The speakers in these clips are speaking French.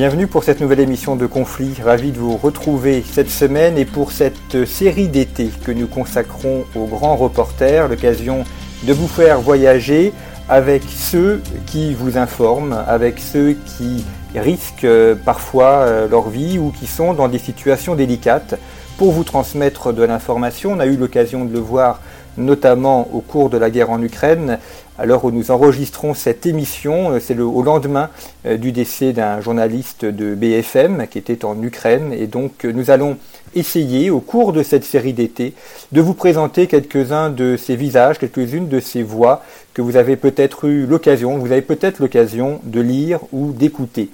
Bienvenue pour cette nouvelle émission de Conflit. Ravi de vous retrouver cette semaine et pour cette série d'été que nous consacrons aux grands reporters, l'occasion de vous faire voyager avec ceux qui vous informent, avec ceux qui risquent euh, parfois euh, leur vie ou qui sont dans des situations délicates pour vous transmettre de l'information. On a eu l'occasion de le voir notamment au cours de la guerre en Ukraine. À l'heure où nous enregistrons cette émission, euh, c'est au lendemain du décès d'un journaliste de BFM qui était en Ukraine. Et donc nous allons essayer au cours de cette série d'été de vous présenter quelques-uns de ces visages, quelques-unes de ces voix que vous avez peut-être eu l'occasion, vous avez peut-être l'occasion de lire ou d'écouter.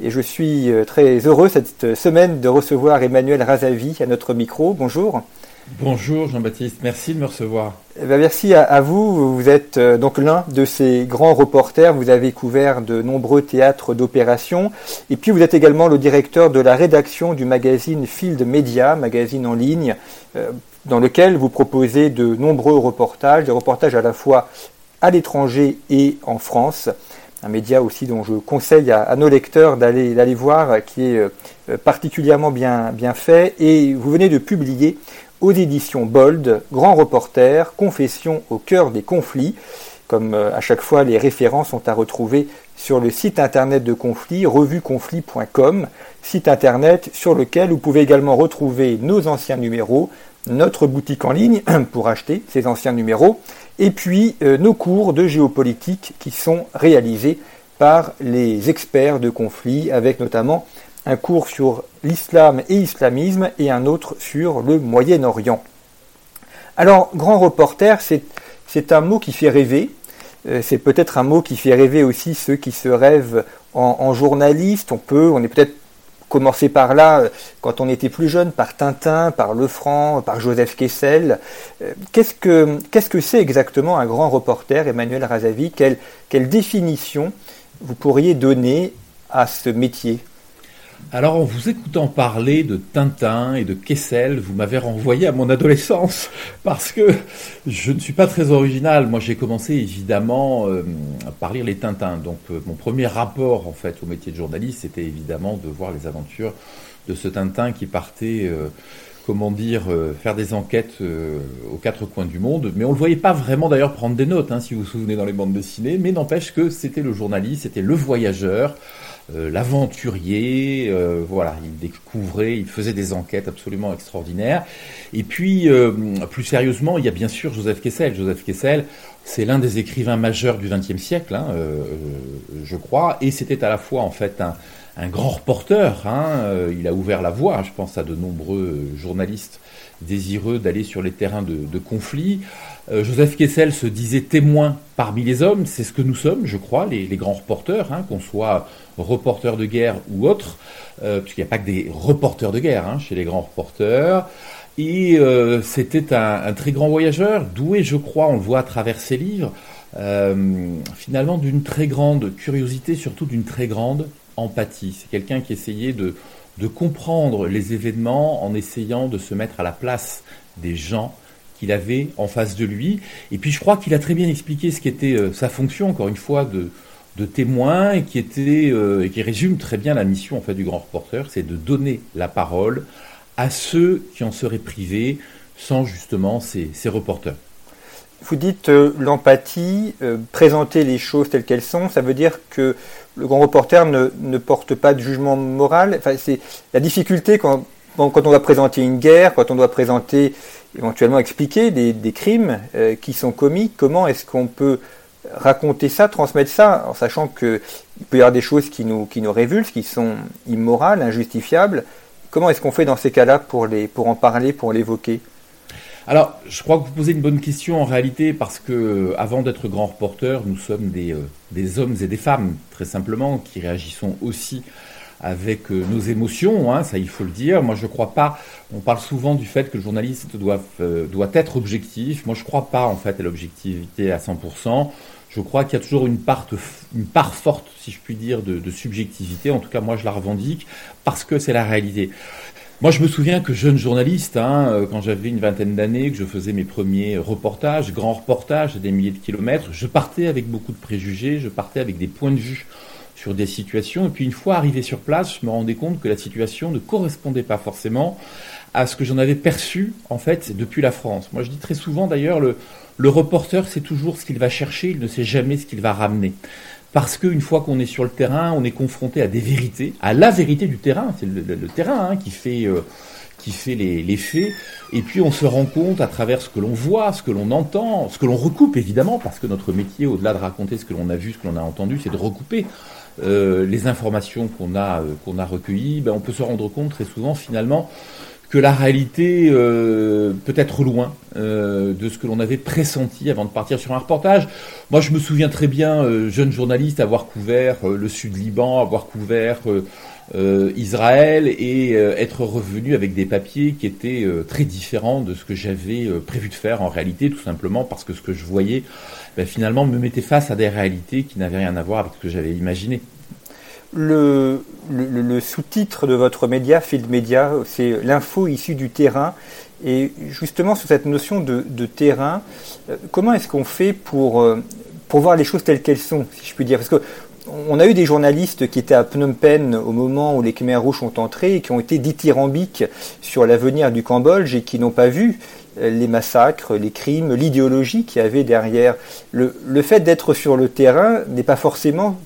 Et je suis euh, très heureux cette semaine de recevoir Emmanuel Razavi à notre micro. Bonjour. Bonjour Jean-Baptiste, merci de me recevoir. Eh ben, merci à, vous. Vous êtes euh, donc l'un de ces grands reporters. Vous avez couvert de nombreux théâtres d'opération. Et puis vous êtes également le directeur de la rédaction du magazine Field Media, magazine en ligne, euh, dans lequel vous proposez de nombreux reportages, des reportages à la fois à l'étranger et en France. Un média aussi dont je conseille à, nos lecteurs d'aller voir, qui est euh, particulièrement bien, bien fait. Et vous venez de publier aux éditions Bold, Grand Reporter, Confession au cœur des conflits. Comme euh, à chaque fois, les références sont à retrouver sur le site internet de Conflit, revueconflit.com, site internet sur lequel vous pouvez également retrouver nos anciens numéros, notre boutique en ligne pour acheter ces anciens numéros, et puis euh, nos cours de géopolitique qui sont réalisés par les experts de conflit, avec notamment un cours sur l'islam et islamisme et un autre sur le Moyen-Orient. Alors, grand reporter, c'est un mot qui fait rêver. Euh, c'est peut-être un mot qui fait rêver aussi ceux qui se rêvent en, journaliste. On peut, on est peut-être commencé par là euh, quand on était plus jeune, par Tintin, par Lefranc, par Joseph Kessel. Euh, qu'est-ce que c'est exactement un grand reporter, Emmanuel Razavi? Quelle définition vous pourriez donner à ce métier? Alors, en vous écoutant parler de Tintin et de Kessel, vous m'avez renvoyé à mon adolescence, parce que je ne suis pas très original. Moi, j'ai commencé évidemment euh, par lire les Tintins. Donc, euh, mon premier rapport, en fait, au métier de journaliste, c'était évidemment de voir les aventures de ce Tintin qui partait, euh, comment dire, faire des enquêtes aux quatre coins du monde. Mais on ne le voyait pas vraiment d'ailleurs prendre des notes, hein, si vous vous souvenez dans les bandes dessinées. Mais n'empêche que c'était le journaliste, c'était le voyageur. Euh, l'aventurier, euh, voilà, il découvrait, il faisait des enquêtes absolument extraordinaires. Et puis, euh, plus sérieusement, il y a bien sûr Joseph Kessel. Joseph Kessel, c'est l'un des écrivains majeurs du XXe siècle, hein, je crois, et c'était à la fois en fait un, un grand reporter. Hein, il a ouvert la voie, je pense, à de nombreux journalistes désireux d'aller sur les terrains de, de conflit. Euh, Joseph Kessel se disait témoin parmi les hommes, c'est ce que nous sommes, je crois, les, grands reporters, hein, qu'on soit reporters de guerre ou autres, euh, puisqu'il n'y a pas que des reporters de guerre hein, chez les grands reporters. Et euh, c'était un, très grand voyageur, doué, je crois, on le voit à travers ses livres, finalement d'une très grande curiosité, surtout d'une très grande empathie. C'est quelqu'un qui essayait de comprendre les événements en essayant de se mettre à la place des gens qu'il avait en face de lui. Et puis je crois qu'il a très bien expliqué ce qu'était était euh, sa fonction, encore une fois, de, de témoin, et qui, était, euh, et qui résume très bien la mission en fait, du grand reporter, c'est de donner la parole à ceux qui en seraient privés sans justement ces, ces reporters. Vous dites euh, l'empathie, présenter les choses telles qu'elles sont, ça veut dire que le grand reporter ne, ne porte pas de jugement moral. Enfin, c'est la difficulté quand, quand on doit présenter une guerre, quand on doit présenter éventuellement expliquer des, crimes euh, qui sont commis. Comment est-ce qu'on peut raconter ça, transmettre ça, en sachant qu'il peut y avoir des choses qui nous, qui nous révulsent, qui sont immorales, injustifiables. Comment est-ce qu'on fait dans ces cas-là pour, pour en parler, pour l'évoquer? Alors, je crois que vous posez une bonne question en réalité parce que, avant d'être grands reporters, nous sommes des, des hommes et des femmes, très simplement, qui réagissons aussi avec euh, nos émotions, hein, ça il faut le dire. Moi je ne crois pas, on parle souvent du fait que le journaliste doit, euh, doit être objectif. Moi je ne crois pas en fait à l'objectivité à 100%. Je crois qu'il y a toujours une part, une part forte, si je puis dire, de, de subjectivité. En tout cas, moi je la revendique parce que c'est la réalité. Moi, je me souviens que jeune journaliste, hein, euh, quand j'avais une vingtaine d'années, que je faisais mes premiers reportages, grands reportages, des milliers de kilomètres, je partais avec beaucoup de préjugés, je partais avec des points de vue sur des situations. Et puis une fois arrivé sur place, je me rendais compte que la situation ne correspondait pas forcément à ce que j'en avais perçu en fait depuis la France. Moi je dis très souvent d'ailleurs le, le reporter sait toujours ce qu'il va chercher, il ne sait jamais ce qu'il va ramener. Parce qu'une fois qu'on est sur le terrain, on est confronté à des vérités, à la vérité du terrain. C'est le, terrain hein, qui fait, euh, qui fait les, les, faits. Et puis on se rend compte à travers ce que l'on voit, ce que l'on entend, ce que l'on recoupe évidemment, parce que notre métier, au-delà de raconter ce que l'on a vu, ce que l'on a entendu, c'est de recouper euh, les informations qu'on a, euh, qu'on a recueillies, ben, on peut se rendre compte très souvent finalement que la réalité euh, peut être loin de ce que l'on avait pressenti avant de partir sur un reportage. Moi, je me souviens très bien, jeune journaliste, avoir couvert le Sud-Liban, avoir couvert Israël et être revenu avec des papiers qui étaient très différents de ce que j'avais prévu de faire en réalité, tout simplement parce que ce que je voyais ben, finalement me mettait face à des réalités qui n'avaient rien à voir avec ce que j'avais imaginé. Le, sous-titre de votre média, Field Media, c'est l'info issue du terrain. Et justement, sur cette notion de, terrain, euh, comment est-ce qu'on fait pour, euh, pour voir les choses telles qu'elles sont, si je puis dire? Parce que on a eu des journalistes qui étaient à Phnom Penh au moment où les Khmer rouges sont entrés et qui ont été dithyrambiques sur l'avenir du Cambodge et qui n'ont pas vu les massacres, les crimes, l'idéologie qu'il y avait derrière. Le, fait d'être sur le terrain n'est pas forcément,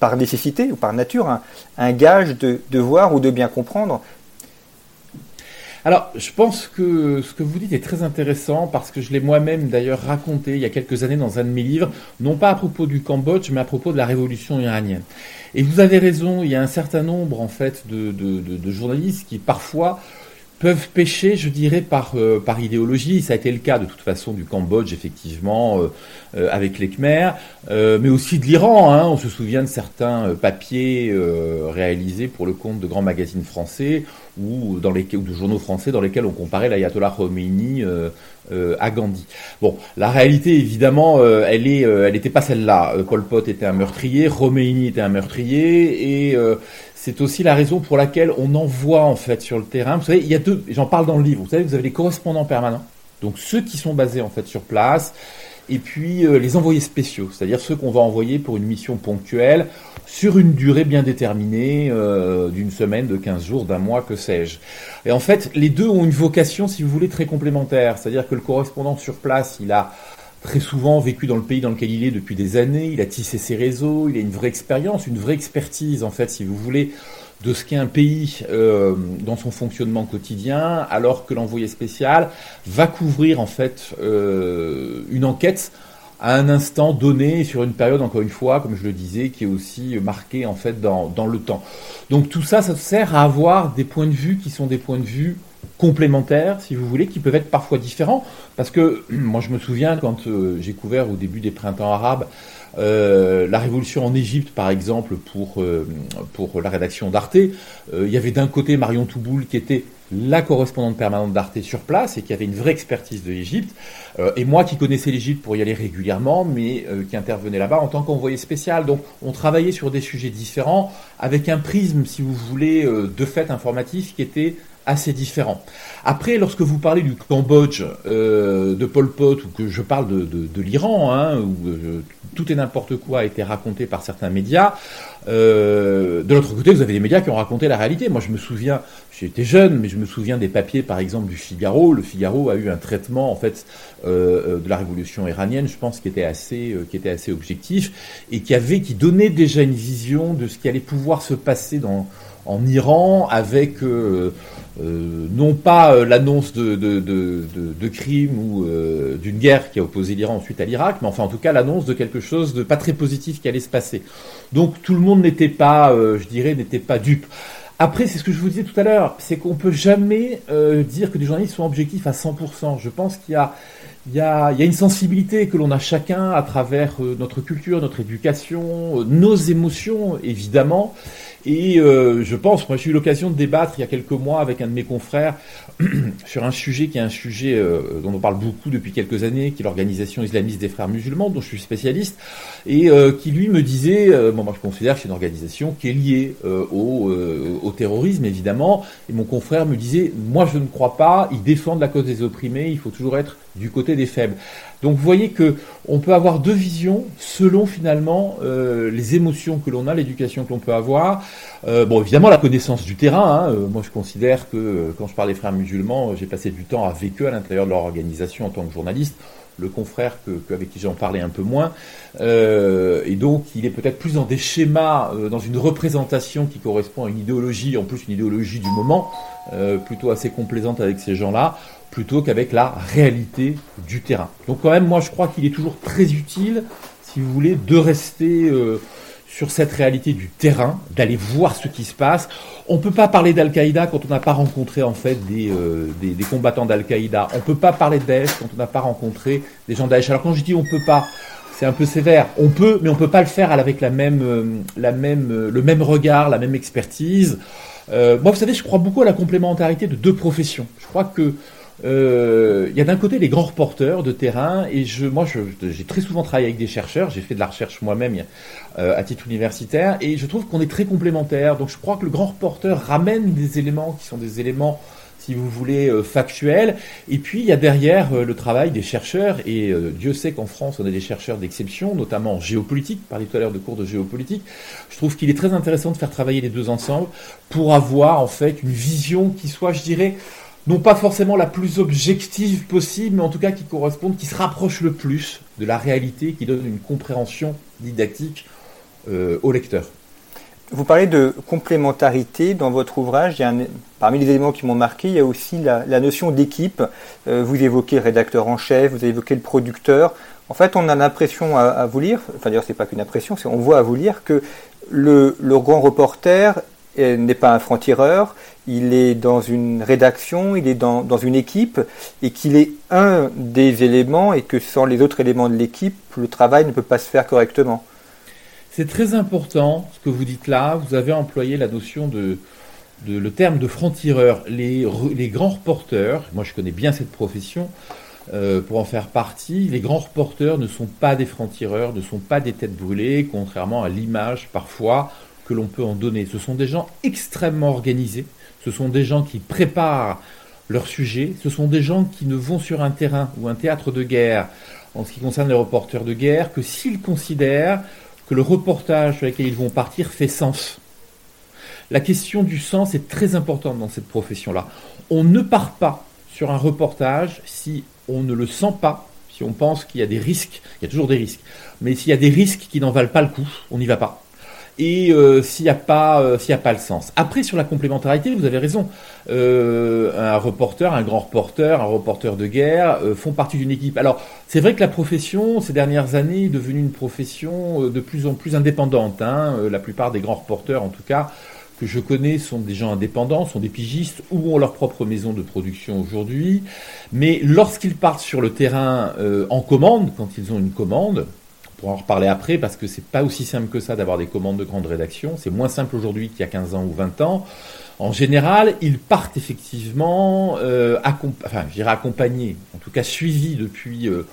par nécessité ou par nature, un, gage de, voir ou de bien comprendre. Alors, je pense que ce que vous dites est très intéressant parce que je l'ai moi-même d'ailleurs raconté il y a quelques années dans un de mes livres, non pas à propos du Cambodge, mais à propos de la révolution iranienne. Et vous avez raison, il y a un certain nombre en fait de journalistes qui parfois peuvent pêcher, je dirais, par, euh, par idéologie. Ça a été le cas de toute façon du Cambodge, effectivement, euh, euh, avec les Khmers, mais aussi de l'Iran. Hein. On se souvient de certains papiers réalisés pour le compte de grands magazines français ou, dans les, ou de journaux français dans lesquels on comparait l'ayatollah Khomeini à Gandhi. Bon, la réalité, évidemment, elle est, elle n'était pas celle-là. Pol Pot était un meurtrier, Khomeini était un meurtrier, et c'est aussi la raison pour laquelle on envoie en fait sur le terrain. Vous savez, il y a deux, j'en parle dans le livre. Vous savez, vous avez les correspondants permanents, donc ceux qui sont basés en fait sur place, et puis euh, les envoyés spéciaux, c'est-à-dire ceux qu'on va envoyer pour une mission ponctuelle sur une durée bien déterminée, euh, d'une semaine, de 15 jours, d'un mois, que sais-je. Et en fait, les deux ont une vocation, si vous voulez, très complémentaire. C'est-à-dire que le correspondant sur place, il a très souvent vécu dans le pays dans lequel il est depuis des années, il a tissé ses réseaux, il a une vraie expérience, une vraie expertise en fait, si vous voulez, de ce qu'est un pays euh, dans son fonctionnement quotidien, alors que l'envoyé spécial va couvrir en fait euh, une enquête à un instant donné sur une période, encore une fois, comme je le disais, qui est aussi marquée en fait dans, dans le temps. Donc tout ça, ça sert à avoir des points de vue qui sont des points de vue complémentaires, si vous voulez, qui peuvent être parfois différents. Parce que moi, je me souviens quand euh, j'ai couvert au début des printemps arabes euh, la révolution en Égypte, par exemple, pour, euh, pour la rédaction d'Arte, il y avait d'un côté Marion Touboul qui était la correspondante permanente d'Arte sur place et qui avait une vraie expertise de l'Égypte, et moi qui connaissais l'Égypte pour y aller régulièrement, mais qui intervenait là-bas en tant qu'envoyé spécial. Donc on travaillait sur des sujets différents, avec un prisme, si vous voulez, de fait informatif qui était assez différent. Après, lorsque vous parlez du Cambodge, euh, de Pol Pot, ou que je parle de, de, de l'Iran, hein, où euh, tout et n'importe quoi a été raconté par certains médias, euh, de l'autre côté, vous avez des médias qui ont raconté la réalité. Moi, je me souviens, j'étais jeune, mais je me souviens des papiers, par exemple, du Figaro. Le Figaro a eu un traitement, en fait, euh, de la révolution iranienne, je pense, qui était assez, qui était assez objectif et qui avait, qui donnait déjà une vision de ce qui allait pouvoir se passer dans en Iran avec euh, euh, non pas euh, l'annonce de, de, de, de, crimes ou d'une guerre qui a opposé l'Iran ensuite à l'Irak, mais enfin en tout cas l'annonce de quelque chose de pas très positif qui allait se passer. Donc tout le monde n'était pas, je dirais, n'était pas dupe. Après, c'est ce que je vous disais tout à l'heure, c'est qu'on peut jamais euh, dire que des journalistes sont objectifs à 100%. Je pense qu'il y a, il y, a, il y a une sensibilité que l'on a chacun à travers euh, notre culture, notre éducation, euh, nos émotions, évidemment. Et euh, je pense, moi j'ai eu l'occasion de débattre il y a quelques mois avec un de mes confrères sur un sujet qui est un sujet euh, dont on parle beaucoup depuis quelques années, qui est l'organisation islamiste des frères musulmans, dont je suis spécialiste, et euh, qui lui me disait, bon moi je considère que c'est une organisation qui est liée au, au, terrorisme évidemment, et mon confrère me disait, moi je ne crois pas, ils défendent la cause des opprimés, il faut toujours être du côté des faibles. Donc vous voyez que on peut avoir deux visions selon finalement euh, les émotions que l'on a, l'éducation que l'on peut avoir. Euh, bon, évidemment la connaissance du terrain. Hein. Euh, moi, je considère que quand je parle des frères musulmans, j'ai passé du temps avec eux à l'intérieur de leur organisation en tant que journaliste. Le confrère que, avec qui j'en parlais un peu moins, et donc il est peut-être plus dans des schémas, dans une représentation qui correspond à une idéologie, en plus une idéologie du moment, plutôt assez complaisante avec ces gens-là plutôt qu'avec la réalité du terrain. Donc quand même, moi je crois qu'il est toujours très utile, si vous voulez, de rester euh, sur cette réalité du terrain, d'aller voir ce qui se passe. On ne peut pas parler d'Al-Qaïda quand on n'a pas rencontré en fait des, euh, des, des combattants d'Al-Qaïda. On ne peut pas parler de Daesh quand on n'a pas rencontré des gens Daesh. Alors quand je dis on peut pas, c'est un peu sévère. On peut, mais on peut pas le faire avec la même, euh, la même, le même regard, la même expertise. moi, vous savez, je crois beaucoup à la complémentarité de deux professions. Je crois que euh, il y a d'un côté les grands reporters de terrain, et je, moi j'ai très souvent travaillé avec des chercheurs, j'ai fait de la recherche moi-même euh, à titre universitaire, et je trouve qu'on est très complémentaires. Donc je crois que le grand reporter ramène des éléments qui sont des éléments si vous voulez, euh, factuels. Et puis, il y a derrière le travail des chercheurs, et Dieu sait qu'en France, on a des chercheurs d'exception, notamment en géopolitique, parlais tout à l'heure de cours de géopolitique. Je trouve qu'il est très intéressant de faire travailler les deux ensemble pour avoir, en fait, une vision qui soit, je dirais, non pas forcément la plus objective possible, mais en tout cas qui corresponde, qui se rapproche le plus de la réalité, qui donne une compréhension didactique euh, au lecteur. Vous parlez de complémentarité dans votre ouvrage. Parmi les éléments qui m'ont marqué, il y a aussi la, notion d'équipe. Euh, vous évoquez le rédacteur en chef, vous évoquez le producteur. En fait, on a l'impression à, vous lire, enfin d'ailleurs c'est pas qu'une impression, on voit à vous lire que le, le grand reporter n'est pas un franc-tireur, il est dans une rédaction, il est dans, dans une équipe, et qu'il est un des éléments, et que sans les autres éléments de l'équipe, le travail ne peut pas se faire correctement. C'est très important ce que vous dites là. Vous avez employé la notion de, de le terme de franc-tireur. Les, les, grands reporters, moi je connais bien cette profession, euh, pour en faire partie, les grands reporters ne sont pas des francs-tireurs, ne sont pas des têtes brûlées, contrairement à l'image parfois que l'on peut en donner. Ce sont des gens extrêmement organisés, ce sont des gens qui préparent leur sujet, ce sont des gens qui ne vont sur un terrain ou un théâtre de guerre, en ce qui concerne les reporters de guerre, que s'ils considèrent que le reportage sur lequel ils vont partir fait sens. La question du sens est très importante dans cette profession-là. On ne part pas sur un reportage si on ne le sent pas, si on pense qu'il y a des risques, il y a toujours des risques, mais s'il y a des risques qui n'en valent pas le coup, on n'y va pas et euh, s'il n'y a pas euh, s'il a pas le sens. Après sur la complémentarité, vous avez raison. Euh, un reporter, un grand reporter, un reporter de guerre font partie d'une équipe. Alors c'est vrai que la profession ces dernières années est devenue une profession de plus en plus indépendante. Hein. la plupart des grands reporters, en tout cas que je connais, sont des gens indépendants, sont des pigistes ou ont leur propre maison de production aujourd'hui. Mais lorsqu'ils partent sur le terrain en commande, quand ils ont une commande, pourra en reparler après parce que c'est pas aussi simple que ça d'avoir des commandes de grande rédaction. C'est moins simple aujourd'hui qu'il y a 15 ans ou 20 ans. En général, ils partent effectivement, euh, enfin, je dirais accompagnés, en tout cas suivis depuis, euh,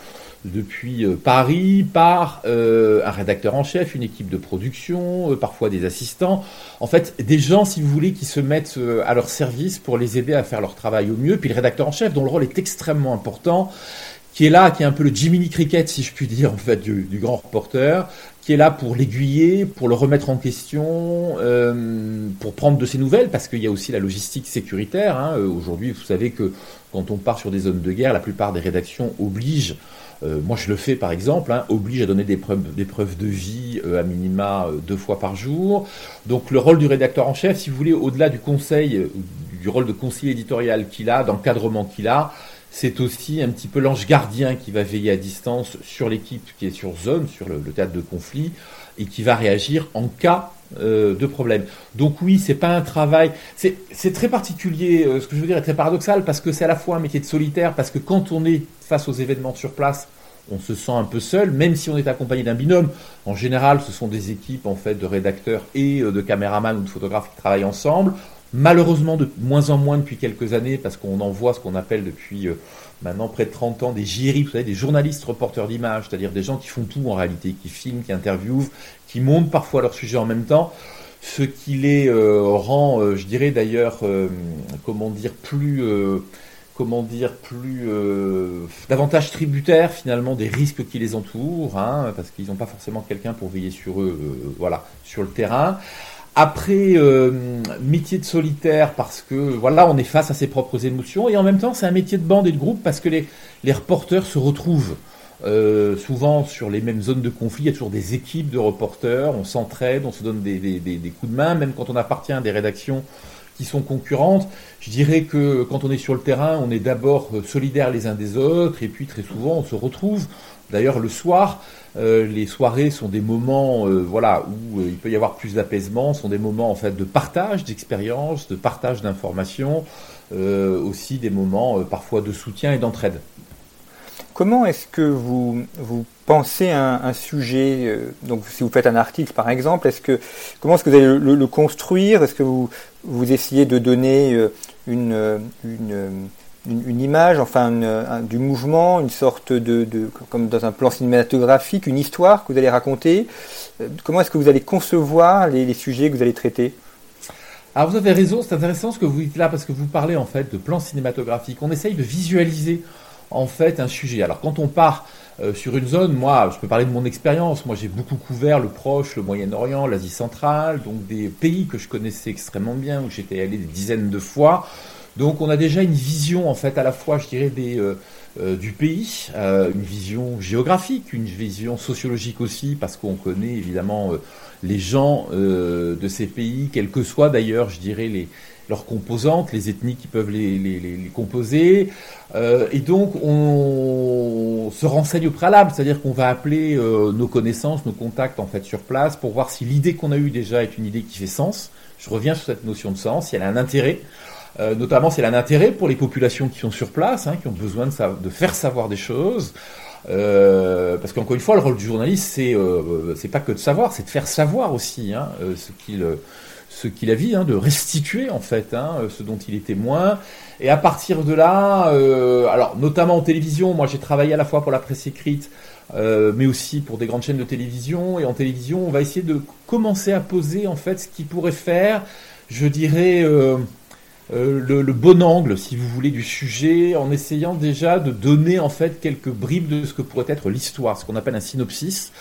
depuis euh, Paris par euh, un rédacteur en chef, une équipe de production, parfois des assistants. En fait, des gens, si vous voulez, qui se mettent à leur service pour les aider à faire leur travail au mieux. Puis le rédacteur en chef, dont le rôle est extrêmement important qui est là, qui est un peu le Jiminy Cricket, si je puis dire, en fait, du, grand reporter, qui est là pour l'aiguiller, pour le remettre en question, euh, pour prendre de ses nouvelles, parce qu'il y a aussi la logistique sécuritaire. Hein. Euh, aujourd'hui, vous savez que quand on part sur des zones de guerre, la plupart des rédactions obligent, euh, moi je le fais par exemple, hein, obligent à donner des preuves, des preuves de vie à minima deux fois par jour. Donc le rôle du rédacteur en chef, si vous voulez, au-delà du conseil, du rôle de conseiller éditorial qu'il a, d'encadrement qu'il a, c'est aussi un petit peu l'ange gardien qui va veiller à distance sur l'équipe qui est sur zone, sur le, théâtre de conflit, et qui va réagir en cas de problèmes. Donc oui, c'est pas un travail. C'est très particulier. ce que je veux dire est très paradoxal parce que c'est à la fois un métier de solitaire parce que quand on est face aux événements sur place, on se sent un peu seul, même si on est accompagné d'un binôme. En général, ce sont des équipes en fait de rédacteurs et de caméramans ou de photographes qui travaillent ensemble. Malheureusement, de moins en moins depuis quelques années, parce qu'on en voit ce qu'on appelle depuis euh, maintenant près de 30 ans des JRI, vous savez, des journalistes reporters d'images, c'est-à-dire des gens qui font tout en réalité, qui filment, qui interviewent, qui montent parfois leur sujet en même temps, ce qui les euh, rend, euh, je dirais d'ailleurs, comment dire, plus comment dire, plus davantage tributaires finalement des risques qui les entourent, hein, parce qu'ils n'ont pas forcément quelqu'un pour veiller sur eux, voilà, sur le terrain. Après, euh, métier de solitaire parce que voilà, on est face à ses propres émotions et en même temps, c'est un métier de bande et de groupe parce que les, les reporters se retrouvent euh, souvent sur les mêmes zones de conflit. Il y a toujours des équipes de reporters, on s'entraide, on se donne des, des, des, coups de main, même quand on appartient à des rédactions sont concurrentes. Je dirais que quand on est sur le terrain, on est d'abord solidaires les uns des autres et puis très souvent on se retrouve. D'ailleurs, le soir, euh, les soirées sont des moments, euh, voilà, où euh, il peut y avoir plus d'apaisement, sont des moments en fait de partage d'expériences, de partage d'informations, aussi des moments parfois de soutien et d'entraide. Comment est-ce que vous, vous pensez un, un sujet Donc, si vous faites un article, par exemple, est-ce que comment est-ce que vous allez le, construire? Est-ce que vous vous essayez de donner une, une une, image, enfin du mouvement, une sorte de, comme dans un plan cinématographique, une histoire que vous allez raconter? Euh, comment est-ce que vous allez concevoir les, sujets que vous allez traiter? Alors vous avez raison, c'est intéressant ce que vous dites là parce que vous parlez en fait de plan cinématographique. On essaye de visualiser en fait un sujet. Alors quand on part euh, sur une zone, moi je peux parler de mon expérience. Moi j'ai beaucoup couvert le Proche, le Moyen-Orient, l'Asie centrale, donc des pays que je connaissais extrêmement bien où j'étais allé des dizaines de fois. Donc on a déjà une vision en fait à la fois, je dirais, euh, euh, du pays, une vision géographique, une vision sociologique aussi, parce qu'on connaît évidemment les gens de ces pays, quelles que soient d'ailleurs, je dirais, les, leurs composantes, les ethnies qui peuvent les, les, composer. et donc on se renseigne au préalable, c'est-à-dire qu'on va appeler nos connaissances, nos contacts en fait sur place pour voir si l'idée qu'on a eue déjà est une idée qui fait sens. Je reviens sur cette notion de sens, si elle a un intérêt. Euh, notamment, c'est un intérêt pour les populations qui sont sur place, hein, qui ont besoin de, de, faire savoir des choses. Euh, parce qu'encore une fois, le rôle du journaliste, c'est euh, pas que de savoir, c'est de faire savoir aussi hein, euh, ce qu'il ce qu'il a vu, hein, de restituer en fait hein, ce dont il est témoin. Et à partir de là, alors notamment en télévision, moi j'ai travaillé à la fois pour la presse écrite, mais aussi pour des grandes chaînes de télévision. Et en télévision, on va essayer de commencer à poser en fait ce qui pourrait faire, je dirais euh, le, bon angle, si vous voulez, du sujet, en essayant déjà de donner en fait quelques bribes de ce que pourrait être l'histoire, ce qu'on appelle un synopsis.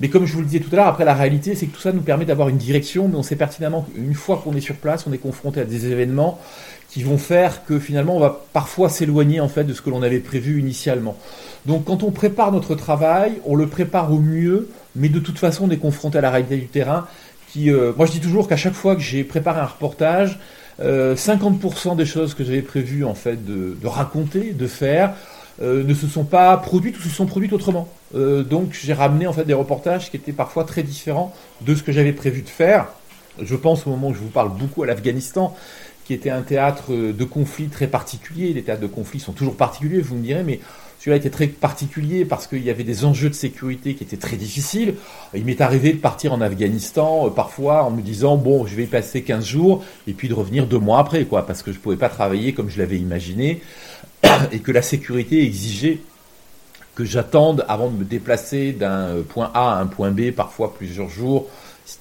Mais comme je vous le disais tout à l'heure, après la réalité, c'est que tout ça nous permet d'avoir une direction, mais on sait pertinemment qu'une fois qu'on est sur place, on est confronté à des événements qui vont faire que finalement on va parfois s'éloigner de ce que l'on avait prévu initialement. Donc quand on prépare notre travail, on le prépare au mieux, mais de toute façon on est confronté à la réalité du terrain. Qui, euh, moi je dis toujours qu'à chaque fois que j'ai préparé un reportage, 50% euh, des choses que j'avais prévu en fait de, raconter, de faire, euh, ne se sont pas produites ou se sont produites autrement. Euh, donc j'ai ramené en fait des reportages qui étaient parfois très différents de ce que j'avais prévu de faire. Je pense au moment où je vous parle beaucoup à l'Afghanistan, qui était un théâtre de conflit très particulier. Les théâtres de conflit sont toujours particuliers, vous me direz, mais celui-là était très particulier parce qu'il y avait des enjeux de sécurité qui étaient très difficiles. Il m'est arrivé de partir en Afghanistan euh, parfois en me disant bon, je vais y passer 15 jours et puis de revenir deux mois après, quoi, parce que je ne pouvais pas travailler comme je l'avais imaginé et que la sécurité exigeait que j'attende avant de me déplacer d'un euh, point A à un point B, parfois plusieurs jours,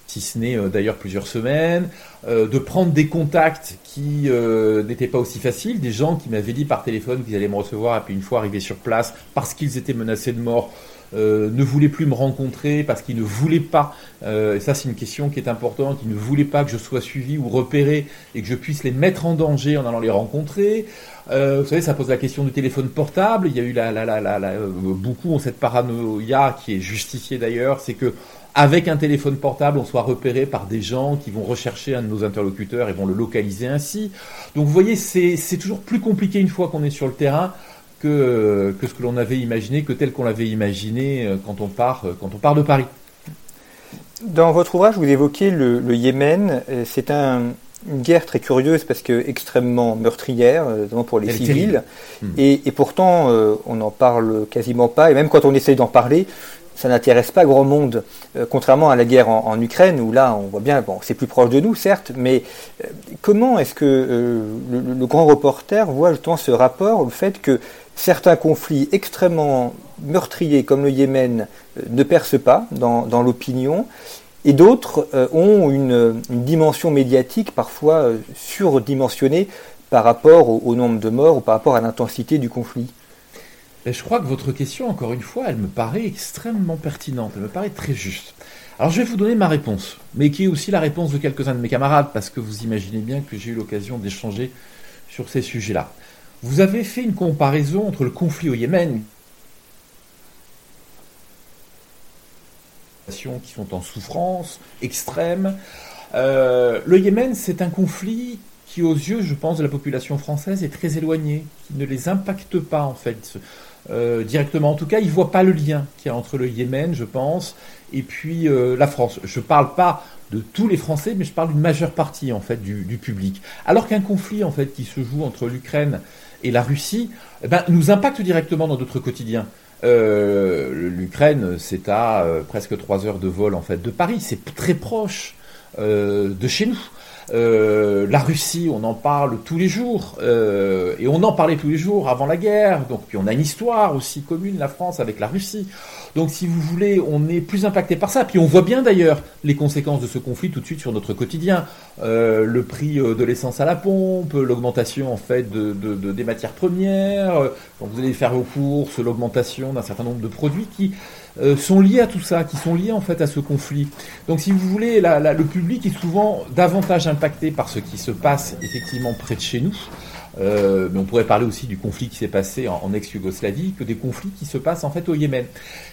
si ce n'est euh, d'ailleurs plusieurs semaines, euh, de prendre des contacts qui euh, n'étaient pas aussi faciles, des gens qui m'avaient dit par téléphone qu'ils allaient me recevoir, et puis une fois arrivés sur place, parce qu'ils étaient menacés de mort, ne voulaient plus me rencontrer parce qu'ils ne voulaient pas, et ça c'est une question qui est importante, ils ne voulaient pas que je sois suivi ou repéré et que je puisse les mettre en danger en allant les rencontrer. Vous savez, ça pose la question du téléphone portable. Il y a eu la beaucoup ont cette paranoïa qui est justifiée d'ailleurs, c'est que avec un téléphone portable, on soit repéré par des gens qui vont rechercher un de nos interlocuteurs et vont le localiser ainsi. Donc vous voyez, c'est toujours plus compliqué une fois qu'on est sur le terrain que, que ce que l'on avait imaginé, que tel qu'on l'avait imaginé euh, quand on part, euh, quand on part de Paris. Dans votre ouvrage, vous évoquez le, Yémen. C'est un, une guerre très curieuse parce que extrêmement meurtrière, notamment pour les civils. Hmm. Et, et, pourtant, on n'en parle quasiment pas. Et même quand on essaye d'en parler, ça n'intéresse pas grand monde, euh, contrairement à la guerre en, Ukraine, où là, on voit bien, bon, c'est plus proche de nous, certes, mais euh, comment est-ce que euh, le, grand reporter voit justement ce rapport, le fait que certains conflits extrêmement meurtriers, comme le Yémen, ne percent pas dans, l'opinion, et d'autres ont une, dimension médiatique parfois surdimensionnée par rapport au nombre de morts ou par rapport à l'intensité du conflit je crois que votre question, encore une fois, elle me paraît extrêmement pertinente, elle me paraît très juste. Alors je vais vous donner ma réponse, mais qui est aussi la réponse de quelques-uns de mes camarades, parce que vous imaginez bien que j'ai eu l'occasion d'échanger sur ces sujets-là. Vous avez fait une comparaison entre le conflit au Yémen, qui sont en souffrance extrême. Euh, le Yémen, c'est un conflit qui, aux yeux, je pense, de la population française, est très éloigné, qui ne les impacte pas, en fait. Euh, directement. En tout cas, ils ne voient pas le lien qu'il y a entre le Yémen, je pense, et puis euh, la France. Je ne parle pas de tous les Français, mais je parle d'une majeure partie en fait du, public. Alors qu'un conflit en fait qui se joue entre l'Ukraine et la Russie, eh ben, nous impacte directement dans notre quotidien. Euh, L'Ukraine, c'est à presque trois heures de vol en fait de Paris, c'est très proche de chez nous. Euh, la Russie, on en parle tous les jours, euh, et on en parlait tous les jours avant la guerre. Donc, puis on a une histoire aussi commune, la France, avec la Russie. Donc, si vous voulez, on est plus impacté par ça. Puis on voit bien d'ailleurs les conséquences de ce conflit tout de suite sur notre quotidien. Euh, le prix de l'essence à la pompe, l'augmentation en fait de, des matières premières. Quand vous allez faire vos courses, l'augmentation d'un certain nombre de produits qui euh, sont liés à tout ça, qui sont liés en fait à ce conflit. Donc si vous voulez, le public est souvent davantage impacté par ce qui se passe effectivement près de chez nous. Euh, mais on pourrait parler aussi du conflit qui s'est passé en, ex-Yougoslavie que des conflits qui se passent en fait au Yémen.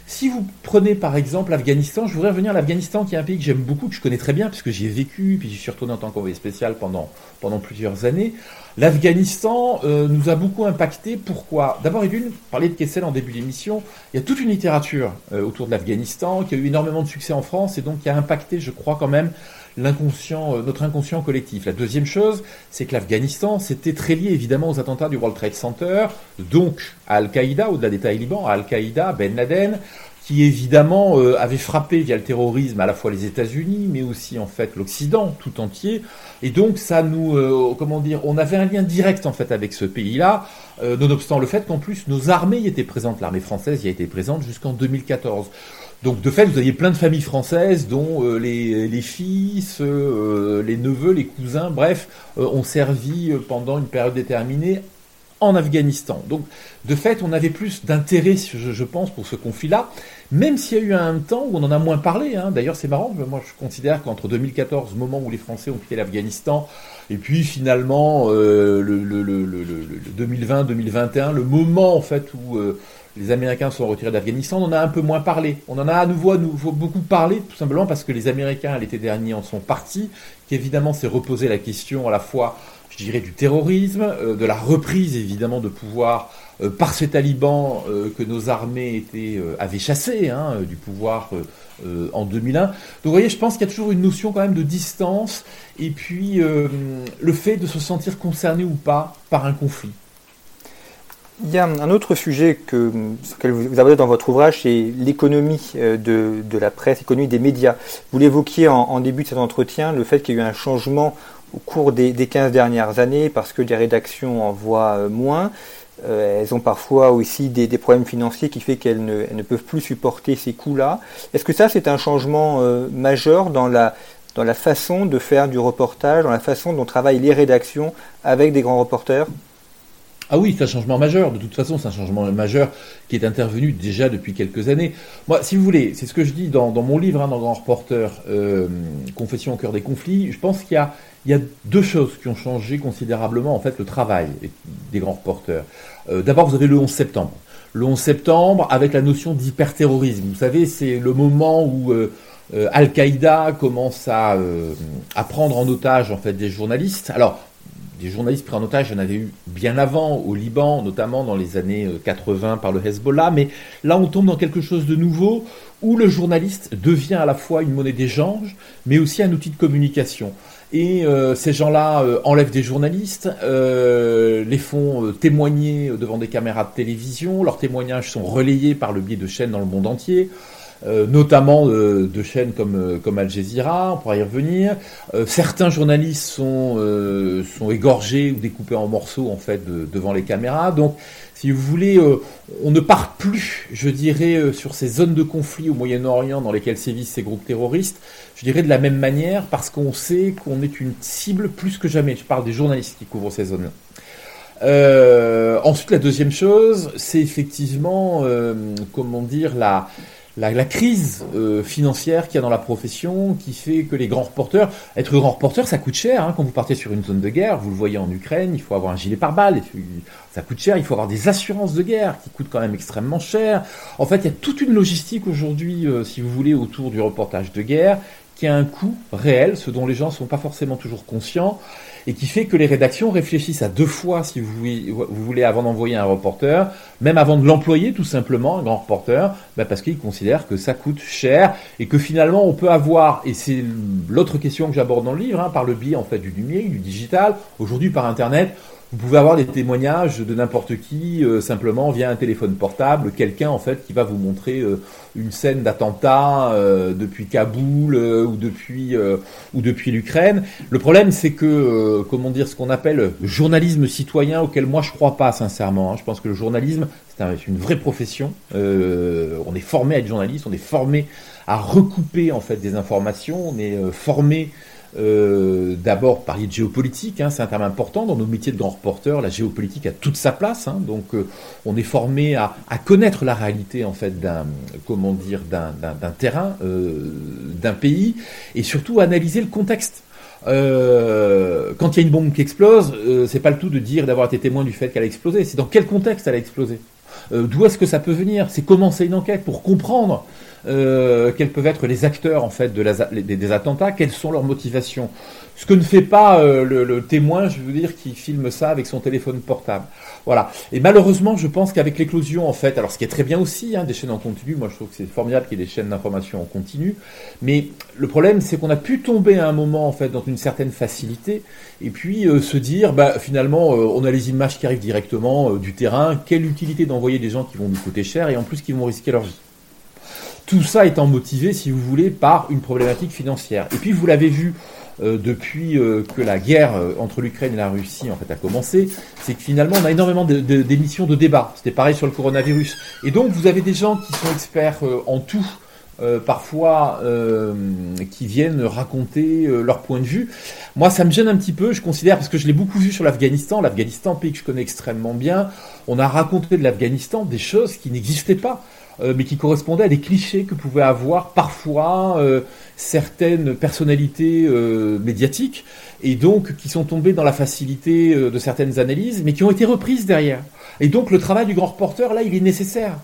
Si vous prenez par exemple l'Afghanistan, je voudrais revenir à l'Afghanistan qui est un pays que j'aime beaucoup, que je connais très bien puisque j'y ai vécu, puis j'y suis retourné en tant qu'envoyé spécial pendant, pendant plusieurs années. L'Afghanistan euh, nous a beaucoup impacté. Pourquoi? D'abord, et d'une, parler de Kessel en début d'émission, il y a toute une littérature euh, autour de l'Afghanistan qui a eu énormément de succès en France et donc qui a impacté, je crois, quand même l'inconscient, euh, notre inconscient collectif. La deuxième chose, c'est que l'Afghanistan, c'était très lié évidemment aux attentats du World Trade Center, donc à Al-Qaïda, au-delà des talibans, à Al-Qaïda, Ben Laden, qui évidemment avait frappé via le terrorisme à la fois les États-Unis, mais aussi en fait l'Occident tout entier. Et donc ça nous, euh, comment dire, on avait un lien direct en fait avec ce pays-là, euh, nonobstant le fait qu'en plus nos armées y étaient présentes. L'armée française y a été présente jusqu'en 2014. Donc de fait, vous aviez plein de familles françaises dont euh, les, les, fils, les neveux, les cousins, bref, ont servi pendant une période déterminée en Afghanistan. Donc, de fait, on avait plus d'intérêt, je, pense, pour ce conflit-là, même s'il y a eu un temps où on en a moins parlé. Hein. D'ailleurs, c'est marrant, moi je considère qu'entre 2014, moment où les Français ont quitté l'Afghanistan, et puis finalement euh, le, 2020-2021, le moment en fait où euh, les Américains sont retirés d'Afghanistan, on en a un peu moins parlé. On en a à nouveau, beaucoup parlé, tout simplement parce que les Américains, l'été dernier, en sont partis, qu'évidemment s'est reposé la question à la fois je dirais, du terrorisme, euh, de la reprise évidemment de pouvoir euh, par ces talibans euh, que nos armées avaient chassé hein, du pouvoir en 2001. Donc vous voyez, je pense qu'il y a toujours une notion quand même de distance et puis le fait de se sentir concerné ou pas par un conflit. Il y a un autre sujet que, vous abordez dans votre ouvrage, c'est l'économie de, de, la presse, l'économie des médias. Vous l'évoquiez en, début de cet entretien, le fait qu'il y a eu un changement au cours des, des 15 dernières années parce que les rédactions en voient euh, moins. Euh, elles ont parfois aussi des, problèmes financiers qui fait qu'elles ne, peuvent plus supporter ces coûts-là. Est-ce que ça, c'est un changement euh, majeur dans la, dans la façon de faire du reportage, dans la façon dont travaillent les rédactions avec des grands reporters? Ah oui, c'est un changement majeur. De toute façon, c'est un changement majeur qui est intervenu déjà depuis quelques années. Moi, si vous voulez, c'est ce que je dis dans, mon livre, hein, dans Grand Reporter, Confession au cœur des conflits. Je pense qu'il y a deux choses qui ont changé considérablement en fait le travail des grands reporters. Euh, d'abord, vous avez le 11 septembre. Le 11 septembre avec la notion d'hyperterrorisme. Vous savez, c'est le moment où euh, euh, Al-Qaïda commence à, à, prendre en otage en fait des journalistes. Alors, des journalistes pris en otage, il y en avait eu bien avant au Liban, notamment dans les années 80 par le Hezbollah, mais là on tombe dans quelque chose de nouveau où le journaliste devient à la fois une monnaie d'échange, mais aussi un outil de communication. Et euh, ces gens-là euh, enlèvent des journalistes, euh, les font témoigner devant des caméras de télévision, leurs témoignages sont relayés par le biais de chaînes dans le monde entier. Notamment de chaînes comme, comme Al Jazeera, on pourra y revenir. certains journalistes sont, sont égorgés ou découpés en morceaux en fait devant les caméras. Donc si vous voulez, euh, on ne part plus, je dirais, euh, sur ces zones de conflit au Moyen-Orient dans lesquelles sévissent ces groupes terroristes, je dirais de la même manière, parce qu'on sait qu'on est une cible plus que jamais. Je parle des journalistes qui couvrent ces zones-là. Euh, ensuite, la deuxième chose, c'est effectivement, comment dire, la, la, crise euh, financière qu'il y a dans la profession qui fait que les grands reporters, être grand reporter, ça coûte cher. Hein, quand vous partez sur une zone de guerre, vous le voyez en Ukraine, il faut avoir un gilet pare-balles, ça coûte cher. Il faut avoir des assurances de guerre qui coûtent quand même extrêmement cher. En fait, il y a toute une logistique aujourd'hui, euh, si vous voulez, autour du reportage de guerre qui a un coût réel, ce dont les gens ne sont pas forcément toujours conscients et qui fait que les rédactions réfléchissent à deux fois, si vous voulez, avant d'envoyer un reporter, même avant de l'employer tout simplement, un grand reporter, bah, parce qu'ils considèrent que ça coûte cher et que finalement on peut avoir, et c'est l'autre question que j'aborde dans le livre, hein, par le biais en fait du numérique, du digital, aujourd'hui par Internet, vous pouvez avoir des témoignages de n'importe qui euh, simplement via un téléphone portable, quelqu'un en fait qui va vous montrer euh, une scène d'attentat euh, depuis Kaboul ou depuis ou depuis l'Ukraine. Le problème c'est que comment dire ce qu'on appelle journalisme citoyen auquel moi je crois pas sincèrement. Hein. Je pense que le journalisme c'est une vraie profession. on est formé à être journaliste, on est formé à recouper en fait des informations, on est formé euh, d'abord parler de géopolitique, hein, c'est un terme important dans nos métiers de grand reporter. La géopolitique a toute sa place, hein, donc euh, on est formé à, connaître la réalité en fait d'un comment dire d'un terrain, euh, d'un pays, et surtout analyser le contexte. quand il y a une bombe qui explose, c'est pas le tout de dire d'avoir été témoin du fait qu'elle a explosé. C'est dans quel contexte elle a explosé. D'où est-ce que ça peut venir? C'est commencer une enquête pour comprendre euh, quels peuvent être les acteurs en fait des, attentats, quelles sont leurs motivations. Ce que ne fait pas euh, le, témoin, je veux dire, qui filme ça avec son téléphone portable. Voilà. Et malheureusement, je pense qu'avec l'éclosion, en fait, alors ce qui est très bien aussi, hein, des chaînes en continu, moi je trouve que c'est formidable qu'il y ait des chaînes d'information en continu, mais le problème, c'est qu'on a pu tomber à un moment, en fait, dans une certaine facilité, et puis euh, se dire, bah, finalement, on a les images qui arrivent directement du terrain, quelle utilité d'envoyer des gens qui vont nous coûter cher, et en plus qui vont risquer leur vie. Tout ça étant motivé, si vous voulez, par une problématique financière. Et puis vous l'avez vu euh, depuis euh, que la guerre euh, entre l'Ukraine et la Russie en fait a commencé, c'est que finalement on a énormément d'émissions de, de, débat. C'était pareil sur le coronavirus. Et donc vous avez des gens qui sont experts en tout. parfois qui viennent raconter leur point de vue. Moi, ça me gêne un petit peu, je considère, parce que je l'ai beaucoup vu sur l'Afghanistan, l'Afghanistan, pays que je connais extrêmement bien, on a raconté de l'Afghanistan des choses qui n'existaient pas. Euh, mais qui correspondaient à des clichés que pouvaient avoir parfois euh, certaines personnalités euh, médiatiques, et donc qui sont tombées dans la facilité de certaines analyses, mais qui ont été reprises derrière. Et donc le travail du grand reporter, là, il est nécessaire.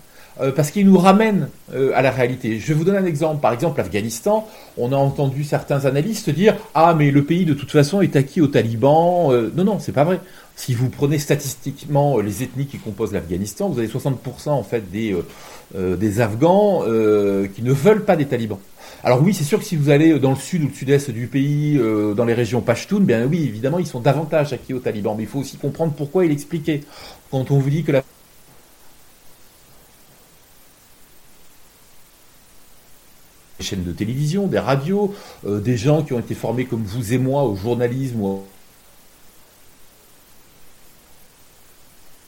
parce qu'il nous ramène à la réalité. Je vous donner un exemple. Par exemple, l'Afghanistan, on a entendu certains analystes dire Ah, mais le pays de toute façon est acquis aux talibans. non, non, c'est pas vrai. Si vous prenez statistiquement les ethnies qui composent l'Afghanistan, vous avez 60% en fait des, euh, des Afghans euh, qui ne veulent pas des talibans. Alors oui, c'est sûr que si vous allez dans le sud ou le sud-est du pays, euh, dans les régions Pashtun, bien oui, évidemment, ils sont davantage acquis aux talibans. Mais il faut aussi comprendre pourquoi il expliquait. Quand on vous dit que la chaînes de télévision, des radios, des gens qui ont été formés comme vous et moi au journalisme ou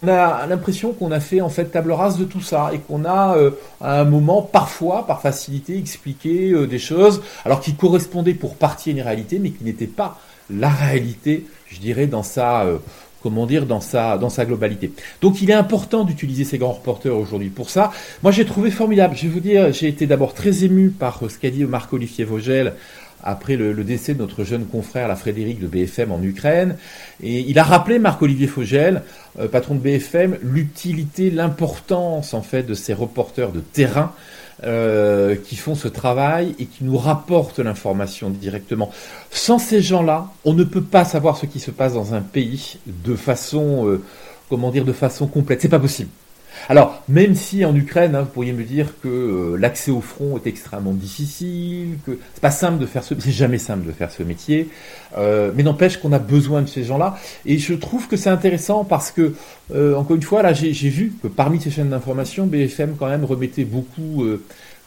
on a l'impression qu'on a fait en fait table rase de tout ça et qu'on a euh, à un moment parfois par facilité expliqué euh, des choses alors qui correspondaient pour partie à une réalité mais qui n'étaient pas la réalité je dirais dans sa euh, comment dire dans sa dans sa globalité. Donc il est important d'utiliser ces grands reporters aujourd'hui pour ça. Moi j'ai trouvé formidable. Je vais vous dire, j'ai été d'abord très ému par ce qu'a dit Marc-Olivier Vogel après le, décès de notre jeune confrère, la Frédéric de BFM en Ukraine. Et il a rappelé, Marc-Olivier Fogel, euh, patron de BFM, l'utilité, l'importance en fait de ces reporters de terrain euh, qui font ce travail et qui nous rapportent l'information directement. Sans ces gens-là, on ne peut pas savoir ce qui se passe dans un pays de façon, euh, comment dire, de façon complète. C'est pas possible. Alors, même si en Ukraine, hein, vous pourriez me dire que euh, l'accès au front est extrêmement difficile, que c'est pas simple de faire ce, c'est jamais simple de faire ce métier, euh, mais n'empêche qu'on a besoin de ces gens-là. Et je trouve que c'est intéressant parce que, euh, encore une fois, là, j'ai, vu que parmi ces chaînes d'information, BFM quand même remettait beaucoup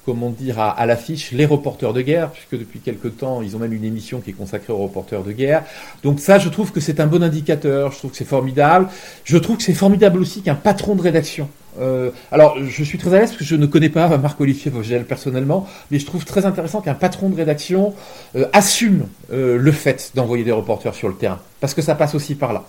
comment dire, à, à l'affiche les reporters de guerre, puisque depuis quelque temps, ils ont même une émission qui est consacrée aux reporters de guerre. Donc ça, je trouve que c'est un bon indicateur, je trouve que c'est formidable. Je trouve que c'est formidable aussi qu'un patron de rédaction euh, alors, je suis très à l'aise parce que je ne connais pas Marc-Olivier Vogel personnellement, mais je trouve très intéressant qu'un patron de rédaction euh, assume euh, le fait d'envoyer des reporters sur le terrain, parce que ça passe aussi par là.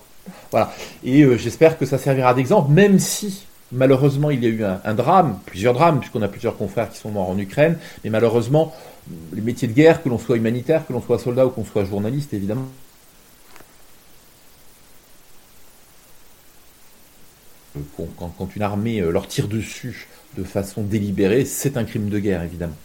Voilà. Et j'espère que ça servira d'exemple, même si malheureusement il y a eu un, un drame, plusieurs drames, puisqu'on a plusieurs confrères qui sont morts en Ukraine, mais malheureusement, les métiers de guerre, que l'on soit humanitaire, que l'on soit soldat ou qu'on soit journaliste, évidemment, quand, quand, une armée euh, leur tire dessus de façon délibérée, c'est un crime de guerre, évidemment.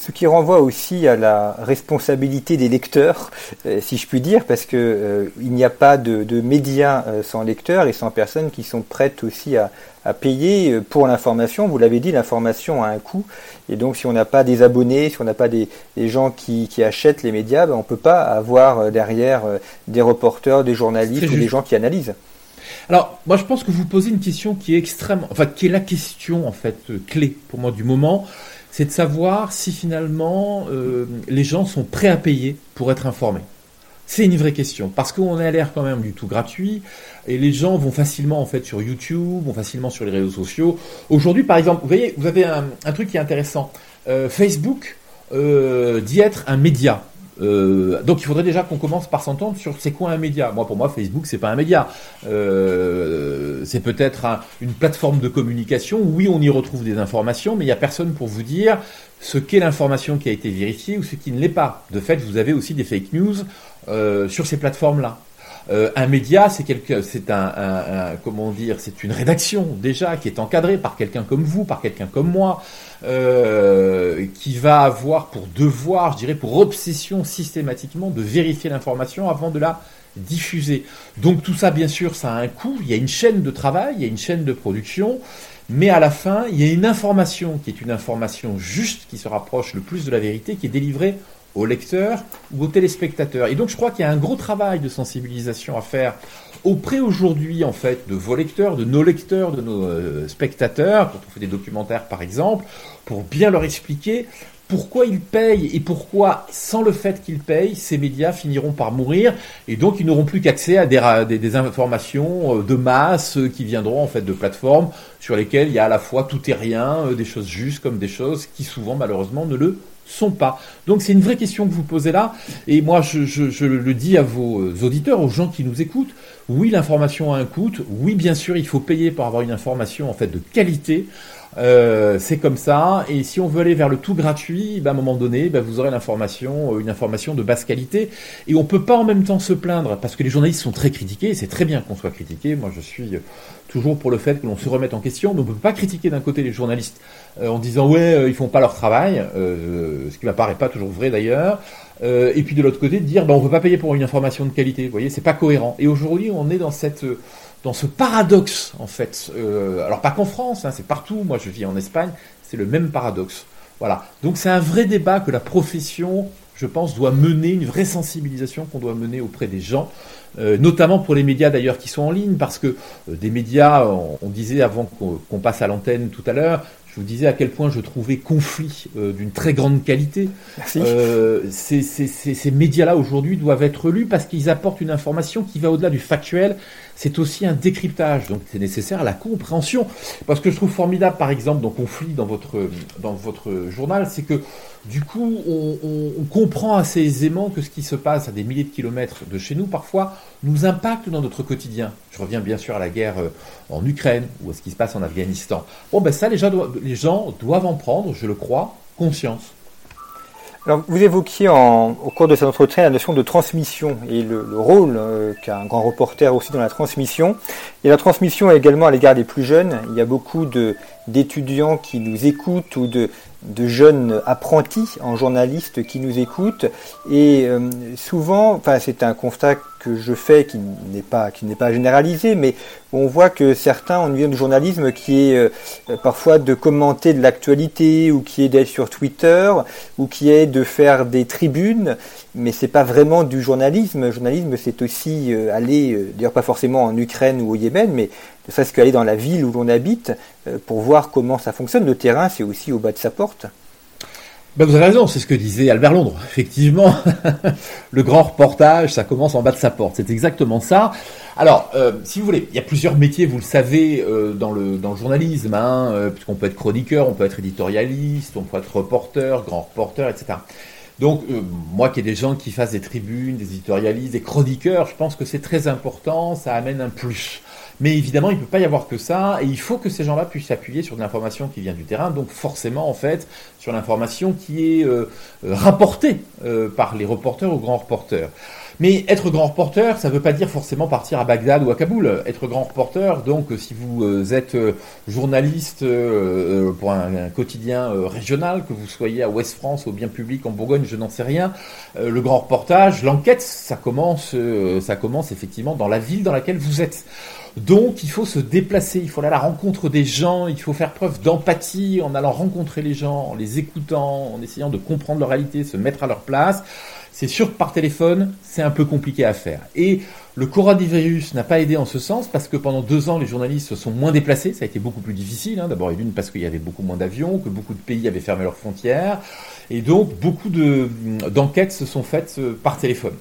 Ce qui renvoie aussi à la responsabilité des lecteurs, euh, si je puis dire, parce que euh, il n'y a pas de, de médias sans lecteurs et sans personnes qui sont prêtes aussi à, à payer pour l'information. Vous l'avez dit, l'information a un coût, et donc si on n'a pas des abonnés, si on n'a pas des, des, gens qui, qui achètent les médias, ben, on ne peut pas avoir derrière des reporters, des journalistes ou des gens qui analysent. Alors, moi, je pense que vous posez une question qui est extrêmement, enfin, qui est la question en fait euh, clé pour moi du moment, c'est de savoir si finalement euh, les gens sont prêts à payer pour être informés. C'est une vraie question parce qu'on a l'air quand même du tout gratuit et les gens vont facilement en fait sur YouTube, vont facilement sur les réseaux sociaux. Aujourd'hui, par exemple, vous voyez, vous avez un, truc qui est intéressant. Euh, Facebook dit être un média. Euh, donc il faudrait déjà qu'on commence par s'entendre sur c'est quoi un média. Moi pour moi Facebook c'est pas un média, euh, c'est peut-être une plateforme de communication. Oui on y retrouve des informations, mais il n'y a personne pour vous dire ce qu'est l'information qui a été vérifiée ou ce qui ne l'est pas. De fait vous avez aussi des fake news euh, sur ces plateformes là. Euh, un média, c'est quelque, c'est un, comment dire, c'est une rédaction déjà qui est encadrée par quelqu'un comme vous, par quelqu'un comme moi, euh, qui va avoir pour devoir, je dirais, pour obsession systématiquement de vérifier l'information avant de la diffuser. Donc tout ça, bien sûr, ça a un coût. Il y a une chaîne de travail, il y a une chaîne de production. Mais à la fin, il y a une information qui est une information juste, qui se rapproche le plus de la vérité, qui est délivrée aux lecteurs ou aux téléspectateurs. Et donc je crois qu'il y a un gros travail de sensibilisation à faire auprès aujourd'hui en fait de vos lecteurs, de nos lecteurs, de nos euh, spectateurs, quand on fait des documentaires par exemple, pour bien leur expliquer pourquoi ils payent et pourquoi, sans le fait qu'ils payent, ces médias finiront par mourir et donc ils n'auront plus qu'accès à des, informations euh, de masse euh, qui viendront en fait de plateformes sur lesquelles il y a à la fois tout et rien, des choses justes comme des choses qui souvent malheureusement ne le sont pas. Donc c'est une vraie question que vous posez là, et moi je, le dis à vos euh, auditeurs, aux gens qui nous écoutent, oui l'information a un coût, oui bien sûr il faut payer pour avoir une information en fait de qualité, euh, c'est comme ça. Et si on veut aller vers le tout gratuit, ben, à un moment donné, ben, vous aurez l'information, euh, une information de basse qualité. Et on peut pas en même temps se plaindre parce que les journalistes sont très critiqués. C'est très bien qu'on soit critiqué. Moi, je suis toujours pour le fait que l'on se remette en question. Mais on peut pas critiquer d'un côté les journalistes euh, en disant ouais, ils font pas leur travail, ce qui m'apparaît pas toujours vrai d'ailleurs. et puis de l'autre côté, dire ben, on veut pas payer pour une information de qualité. Vous voyez, c'est pas cohérent. Et aujourd'hui, on est dans cette dans ce paradoxe, en fait. Euh, alors, pas qu'en France, hein, c'est partout. Moi, je vis en Espagne, c'est le même paradoxe. Voilà. Donc, c'est un vrai débat que la profession, je pense, doit mener, une vraie sensibilisation qu'on doit mener auprès des gens, euh, notamment pour les médias d'ailleurs qui sont en ligne, parce que euh, des médias, on, disait avant qu'on passe à l'antenne tout à l'heure, je vous disais à quel point je trouvais conflit d'une très grande qualité. Euh, ces, ces, ces médias-là aujourd'hui doivent être lus parce qu'ils apportent une information qui va au-delà du factuel c'est aussi un décryptage. Donc c'est nécessaire à la compréhension. Parce que je trouve formidable, par exemple, dans Conflit, dans votre, dans votre journal, c'est que du coup, on, comprend assez aisément que ce qui se passe à des milliers de kilomètres de chez nous, parfois, nous impacte dans notre quotidien. Je reviens bien sûr à la guerre euh, en Ukraine ou à ce qui se passe en Afghanistan. Bon, ben ça, les gens, les gens doivent en prendre, je le crois, conscience. Alors, vous évoquiez en, au cours de cet entretien la notion de transmission et le, le rôle euh, qu'a un grand reporter aussi dans la transmission. Et la transmission également à l'égard des plus jeunes. Il y a beaucoup d'étudiants qui nous écoutent ou de, de jeunes apprentis en journalistes qui nous écoutent. Et euh, souvent, enfin, c'est un constat que je fais qui n'est pas généralisé, mais on voit que certains ont une vision du journalisme qui est euh, parfois de commenter de l'actualité ou qui est d'être sur Twitter ou qui est de faire des tribunes, mais c'est pas vraiment du journalisme. Le journalisme, c'est aussi euh, aller, euh, d'ailleurs pas forcément en Ukraine ou au Yémen, mais ne serait-ce qu'aller dans la ville où l'on habite pour voir comment ça fonctionne. Le terrain, c'est aussi au bas de sa porte. Ben vous avez raison, c'est ce que disait Albert Londres. Effectivement, le grand reportage, ça commence en bas de sa porte. C'est exactement ça. Alors, euh, si vous voulez, il y a plusieurs métiers, vous le savez, euh, dans, le, journalisme, hein, euh, puisqu'on peut être chroniqueur, on peut être éditorialiste, on peut être reporter, grand reporter, etc. Donc, moi qui ai des gens qui fassent des tribunes, des éditorialistes, des chroniqueurs, je pense que c'est très important, ça amène un plus. Mais évidemment, il ne peut pas y avoir que ça, et il faut que ces gens-là puissent s'appuyer sur de l'information qui vient du terrain, donc forcément, en fait, sur l'information qui est euh, euh, rapportée euh, par les reporters ou grands reporters. Mais être grand reporter, ça ne veut pas dire forcément partir à Bagdad ou à Kaboul. Être grand reporter, donc si vous êtes journaliste pour un, quotidien régional, que vous soyez à Ouest France, au bien public, en Bourgogne, je n'en sais rien, le grand reportage, l'enquête, ça commence, ça commence effectivement dans la ville dans laquelle vous êtes. Donc il faut se déplacer, il faut aller à la rencontre des gens, il faut faire preuve d'empathie en allant rencontrer les gens, en les écoutant, en essayant de comprendre leur réalité, se mettre à leur place. C'est sûr que par téléphone, c'est un peu compliqué à faire. Et le coronavirus n'a pas aidé en ce sens parce que pendant deux ans, les journalistes se sont moins déplacés. Ça a été beaucoup plus difficile. Hein. D'abord, et d'une parce qu'il y avait beaucoup moins d'avions, que beaucoup de pays avaient fermé leurs frontières. Et donc, beaucoup d'enquêtes se sont faites euh, par téléphone.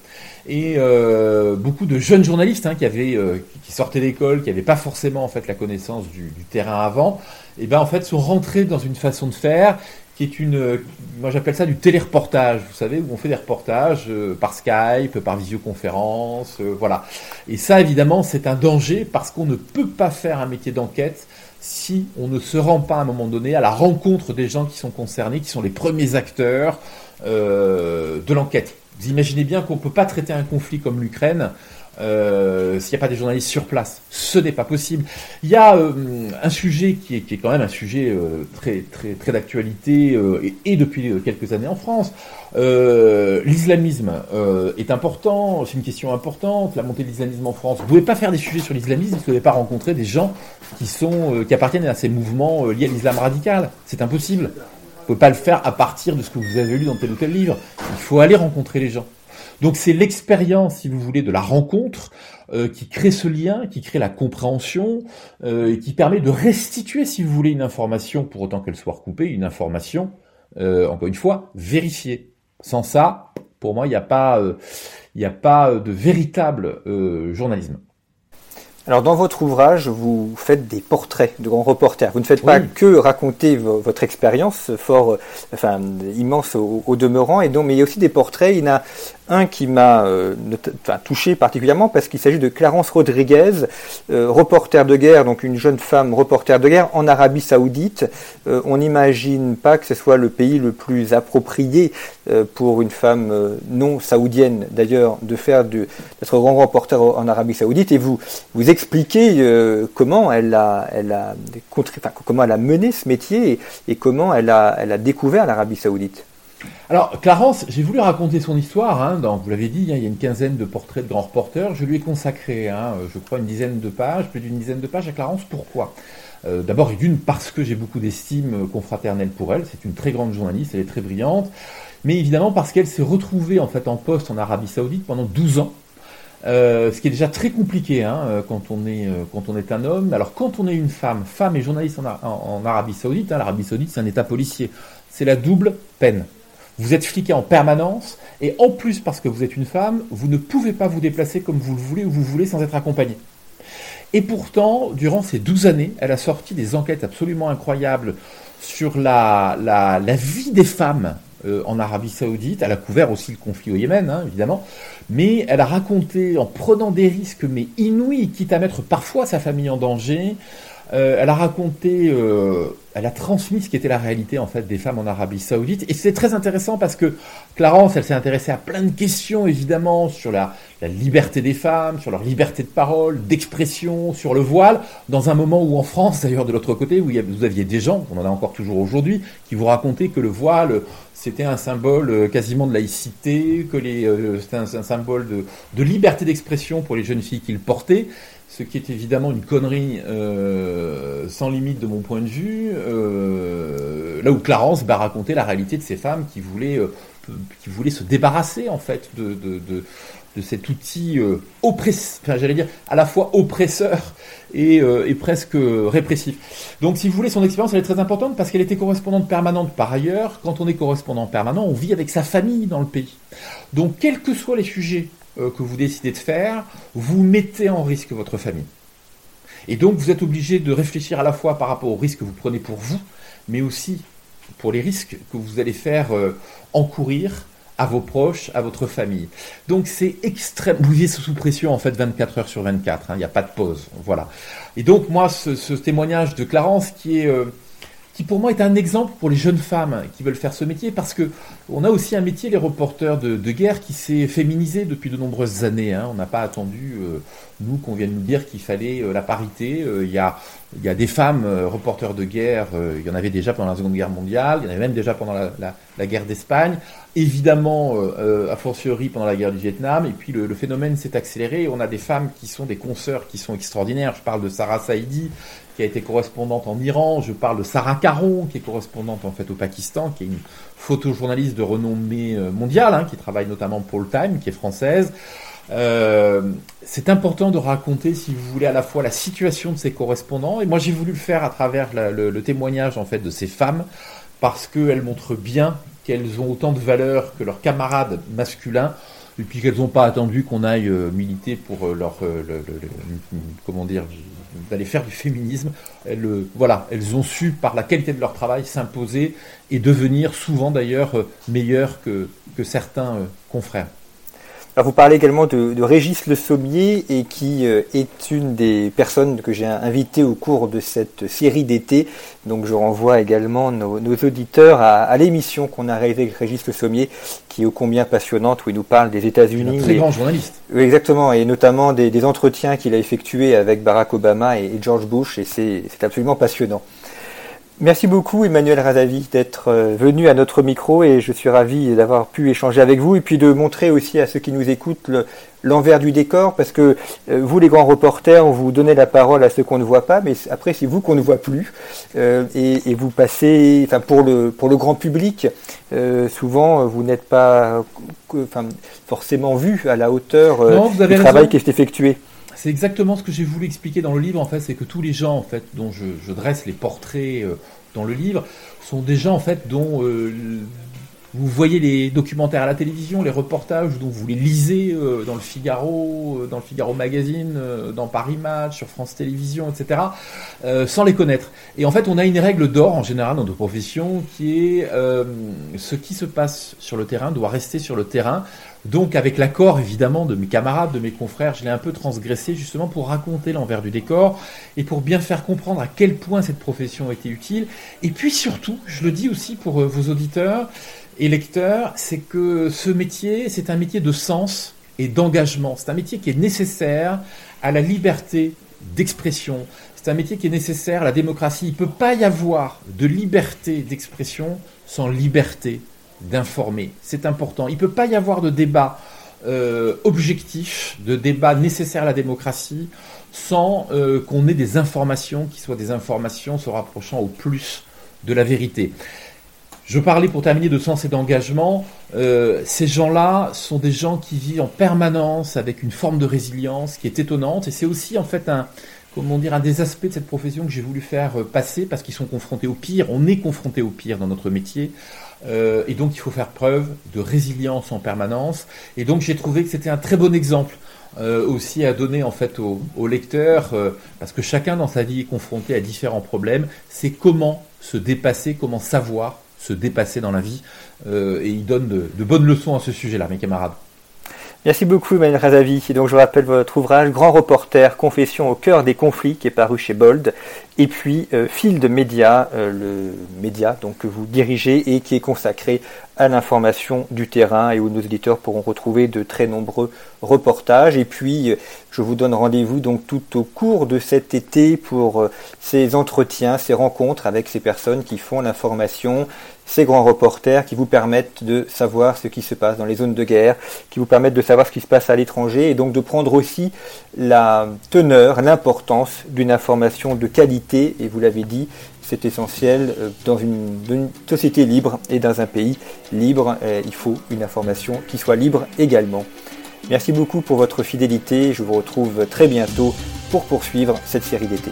Et euh, beaucoup de jeunes journalistes hein, euh, qui sortaient d'école, qui n'avaient pas forcément en fait la connaissance du, du terrain avant, et eh ben en fait sont rentrés dans une façon de faire qui est une, moi j'appelle ça du téléreportage, vous savez, où on fait des reportages euh, par Skype, par visioconférence, euh, voilà. Et ça, évidemment, c'est un danger parce qu'on ne peut pas faire un métier d'enquête si on ne se rend pas à un moment donné à la rencontre des gens qui sont concernés, qui sont les premiers acteurs euh, de l'enquête. Vous imaginez bien qu'on ne peut pas traiter un conflit comme l'Ukraine euh, s'il n'y a pas des journalistes sur place. Ce n'est pas possible. Il y a euh, un sujet qui est, quand même un sujet euh, très, très, très d'actualité et, et, depuis quelques années en France. l'islamisme est important, c'est une question importante, la montée de l'islamisme en France. Vous ne pouvez pas faire des sujets sur l'islamisme si vous n'avez pas rencontré des gens qui, sont, qui appartiennent à ces mouvements liés à l'islam radical. C'est impossible. Vous ne pouvez pas le faire à partir de ce que vous avez lu dans tel ou tel livre. Il faut aller rencontrer les gens. Donc c'est l'expérience, si vous voulez, de la rencontre euh, qui crée ce lien, qui crée la compréhension euh, et qui permet de restituer, si vous voulez, une information, pour autant qu'elle soit recoupée, une information, euh, encore une fois, vérifiée. Sans ça, pour moi, il n'y a pas, euh, il n'y a pas de véritable euh, journalisme. Alors dans votre ouvrage, vous faites des portraits de grands reporters. Vous ne faites pas Oui. que raconter vo- votre expérience fort, euh, enfin immense au, au demeurant, et donc mais il y a aussi des portraits. Il y en a un qui m'a euh, touché particulièrement parce qu'il s'agit de Clarence Rodriguez, euh, reporter de guerre, donc une jeune femme reporter de guerre en Arabie Saoudite. Euh, on n'imagine pas que ce soit le pays le plus approprié euh, pour une femme euh, non saoudienne d'ailleurs de faire d'être grand reporter en Arabie Saoudite. Et vous vous expliquez euh, comment elle a, elle a comment elle a mené ce métier et, et comment elle a, elle a découvert l'Arabie Saoudite. Alors, Clarence, j'ai voulu raconter son histoire. Hein, vous l'avez dit, hein, il y a une quinzaine de portraits de grands reporters. Je lui ai consacré, hein, je crois, une dizaine de pages, plus d'une dizaine de pages à Clarence. Pourquoi? Euh, D'abord, d'une, parce que j'ai beaucoup d'estime euh, confraternelle pour elle. C'est une très grande journaliste, elle est très brillante. Mais évidemment, parce qu'elle s'est retrouvée en fait en poste en Arabie Saoudite pendant 12 ans. Euh, ce qui est déjà très compliqué quand, on est, un homme. Alors quand on est une femme, femme et journaliste en, Ar- en- en Arabie Saoudite, l'Arabie Saoudite c'est un État policier, c'est la double peine. Vous êtes fliqué en permanence et en plus parce que vous êtes une femme, vous ne pouvez pas vous déplacer comme vous le voulez ou vous voulez sans être accompagné. Et pourtant, durant ces 12 années, elle a sorti des enquêtes absolument incroyables sur la, vie des femmes euh, en Arabie Saoudite. Elle a couvert aussi le conflit au Yémen, hein, évidemment. Mais elle a raconté, en prenant des risques mais inouïs, quitte à mettre parfois sa famille en danger, elle a raconté, elle a transmis ce qui était la réalité en fait des femmes en Arabie Saoudite. Et c'est très intéressant parce que Clarence, elle s'est intéressée à plein de questions évidemment sur la, liberté des femmes, sur leur liberté de parole, d'expression, sur le voile, dans un moment où en France, d'ailleurs de l'autre côté, où vous aviez des gens, on en a encore toujours aujourd'hui, qui vous racontaient que le voile c'était un symbole euh, quasiment de laïcité, que euh, c'était un, symbole de, liberté d'expression pour les jeunes filles qui le portaient, ce qui est évidemment une connerie euh, sans limite de mon point de vue. là où Clarence va raconter la réalité de ces femmes qui voulaient, qui voulaient se débarrasser en fait de, de cet outil euh, oppresseur, enfin, j'allais dire à la fois oppresseur et, euh, et, presque répressif. Donc si vous voulez, son expérience elle est très importante parce qu'elle était correspondante permanente par ailleurs. Quand on est correspondant permanent, on vit avec sa famille dans le pays. Donc quels que soient les sujets euh, que vous décidez de faire, vous mettez en risque votre famille. Et donc vous êtes obligé de réfléchir à la fois par rapport aux risques que vous prenez pour vous, mais aussi pour les risques que vous allez faire encourir à vos proches, à votre famille. Donc c'est extrême. Vous vivez sous pression en fait 24 heures sur 24. Hein, il n'y a pas de pause. Voilà. Et donc moi, ce, témoignage de Clarence qui est euh, qui pour moi est un exemple pour les jeunes femmes qui veulent faire ce métier, parce que on a aussi un métier, les reporters de, guerre, qui s'est féminisé depuis de nombreuses années. Hein. On n'a pas attendu, euh, nous, qu'on vienne nous dire qu'il fallait euh, la parité. Euh, il y, a, y a des femmes reporters de guerre, il y en avait déjà pendant la Seconde Guerre mondiale, il y en avait même déjà pendant la, guerre d'Espagne, évidemment, a fortiori pendant la guerre du Vietnam, et puis le, le phénomène s'est accéléré. On a des femmes qui sont des consoeurs qui sont extraordinaires. Je parle de Sarah Saidi, qui a été correspondante en Iran. Je parle de Sarah Caron, qui est correspondante en fait au Pakistan, qui est une photojournaliste de renommée euh, mondiale, hein, qui travaille notamment pour le Time, qui est française. Euh, c'est important de raconter, si vous voulez, à la fois la situation de ces correspondants, et moi j'ai voulu le faire à travers le, témoignage en fait de ces femmes, parce qu'elles montrent bien qu'elles ont autant de valeur que leurs camarades masculins et puis qu'elles n'ont pas attendu qu'on aille euh, militer pour euh, leur, comment dire, d'aller faire du féminisme. Elles, voilà, elles ont su, par la qualité de leur travail, s'imposer et devenir souvent d'ailleurs meilleures que certains confrères vous parlez également de, Régis Le Sommier et qui euh, est une des personnes que j'ai invitées au cours de cette série d'été. Donc je renvoie également nos, auditeurs à, l'émission qu'on a réalisée avec Régis Le Sommier, qui est ô combien passionnante, où il nous parle des États-Unis. Très grand journaliste. Oui, exactement, et notamment des, entretiens qu'il a effectués avec Barack Obama et George Bush, et c'est absolument passionnant. Merci beaucoup Emmanuel Razavi d'être euh, venu à notre micro et je suis ravi d'avoir pu échanger avec vous et puis de montrer aussi à ceux qui nous écoutent l'envers du décor parce que euh, vous les grands reporters vous donnez la parole à ceux qu'on ne voit pas mais après c'est vous qu'on ne voit plus euh, et, vous passez enfin pour le pour le grand public souvent vous n'êtes pas enfin, forcément vu à la hauteur du travail qui est effectué. C'est exactement ce que j'ai voulu expliquer dans le livre, en fait, c'est que tous les gens, en fait, dont je, dresse les portraits euh, dans le livre, sont des gens, en fait, dont euh, vous voyez les documentaires à la télévision, les reportages, dont vous les lisez euh, dans le Figaro, dans le Figaro Magazine, dans Paris Match, sur France Télévisions, etc., sans les connaître. Et en fait, on a une règle d'or, en général, dans nos professions, qui est ce qui se passe sur le terrain doit rester sur le terrain. Donc, avec l'accord évidemment de mes camarades, de mes confrères, je l'ai un peu transgressé justement pour raconter l'envers du décor et pour bien faire comprendre à quel point cette profession était utile. Et puis surtout, je le dis aussi pour euh, vos auditeurs et lecteurs, c'est que ce métier, c'est un métier de sens et d'engagement. C'est un métier qui est nécessaire à la liberté d'expression. C'est un métier qui est nécessaire à la démocratie. Il ne peut pas y avoir de liberté d'expression sans liberté d'informer. C'est important. Il ne peut pas y avoir de débat euh, objectif, de débat nécessaire à la démocratie, sans euh, qu'on ait des informations qui soient des informations se rapprochant au plus de la vérité. Je parlais pour terminer de sens et d'engagement. Euh, ces gens-là sont des gens qui vivent en permanence avec une forme de résilience qui est étonnante. Et c'est aussi en fait un, comment dire, un des aspects de cette profession que j'ai voulu faire passer parce qu'ils sont confrontés au pire. On est confronté au pire dans notre métier. Euh, et donc il faut faire preuve de résilience en permanence. Et donc j'ai trouvé que c'était un très bon exemple euh, aussi à donner en fait aux, lecteurs, euh, parce que chacun dans sa vie est confronté à différents problèmes. C'est comment se dépasser, comment savoir se dépasser dans la vie. et il donne de bonnes leçons à ce sujet-là, mes camarades. Merci beaucoup Emmanuel Razavi. Et donc je rappelle votre ouvrage Grand reporter, confession au cœur des conflits qui est paru chez Bold. Et puis euh, Field Media, euh, le média que vous dirigez et qui est consacré à l'information du terrain et où nos éditeurs pourront retrouver de très nombreux reportages. Et puis, euh, je vous donne rendez-vous donc tout au cours de cet été pour ces entretiens, ces rencontres avec ces personnes qui font l'information, ces grands reporters qui vous permettent de savoir ce qui se passe dans les zones de guerre, qui vous permettent de savoir ce qui se passe à l'étranger et donc de prendre aussi la teneur, l'importance d'une information de qualité. Et vous l'avez dit, c'est essentiel euh, dans une, société libre et dans un pays libre. Euh, il faut une information qui soit libre également. Merci beaucoup pour votre fidélité. Je vous retrouve très bientôt pour poursuivre cette série d'été.